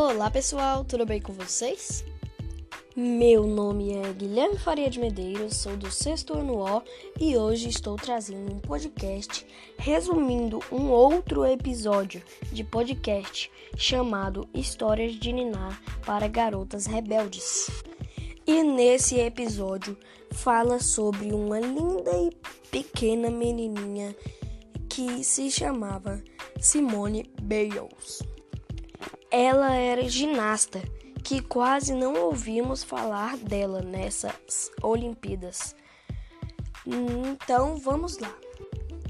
Olá pessoal, tudo bem com vocês? Meu nome é Guilherme Faria de Medeiros, sou do sexto ano O e hoje estou trazendo um podcast resumindo um outro episódio de podcast chamado Histórias de Niná para Garotas Rebeldes. E nesse episódio fala sobre uma linda e pequena menininha que se chamava Simone Biles. Ela era ginasta, que quase não ouvimos falar dela nessas Olimpíadas. Então vamos lá.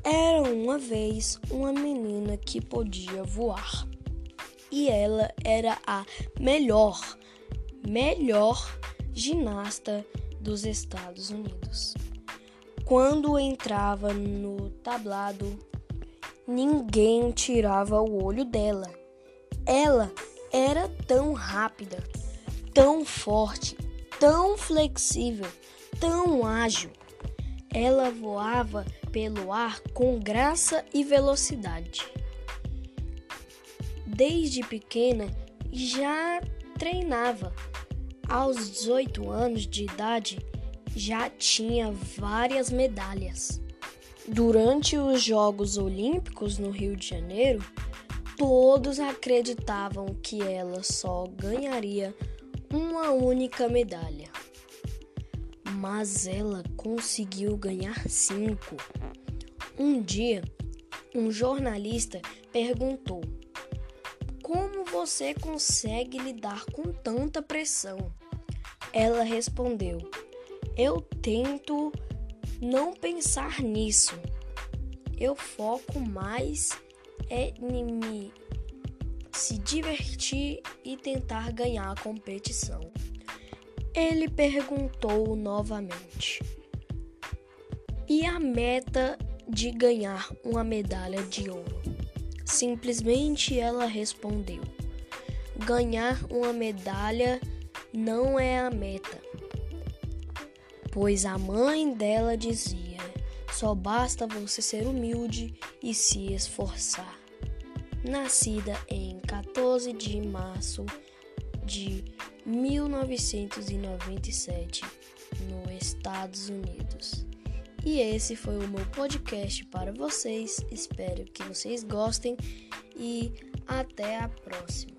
Era uma vez uma menina que podia voar. E ela era a melhor, melhor ginasta dos Estados Unidos. Quando entrava no tablado, ninguém tirava o olho dela. Ela era tão rápida, tão forte, tão flexível, tão ágil. Ela voava pelo ar com graça e velocidade. Desde pequena já treinava. Aos 18 anos de idade já tinha várias medalhas. Durante os Jogos Olímpicos no Rio de Janeiro, Todos acreditavam que ela só ganharia uma única medalha. Mas ela conseguiu ganhar cinco. Um dia, um jornalista perguntou: Como você consegue lidar com tanta pressão? Ela respondeu: Eu tento não pensar nisso. Eu foco mais é me se divertir e tentar ganhar a competição. Ele perguntou novamente: E a meta de ganhar uma medalha de ouro? Simplesmente ela respondeu: Ganhar uma medalha não é a meta, pois a mãe dela dizia: só basta você ser humilde e se esforçar nascida em 14 de março de 1997 nos Estados Unidos. E esse foi o meu podcast para vocês. Espero que vocês gostem e até a próxima.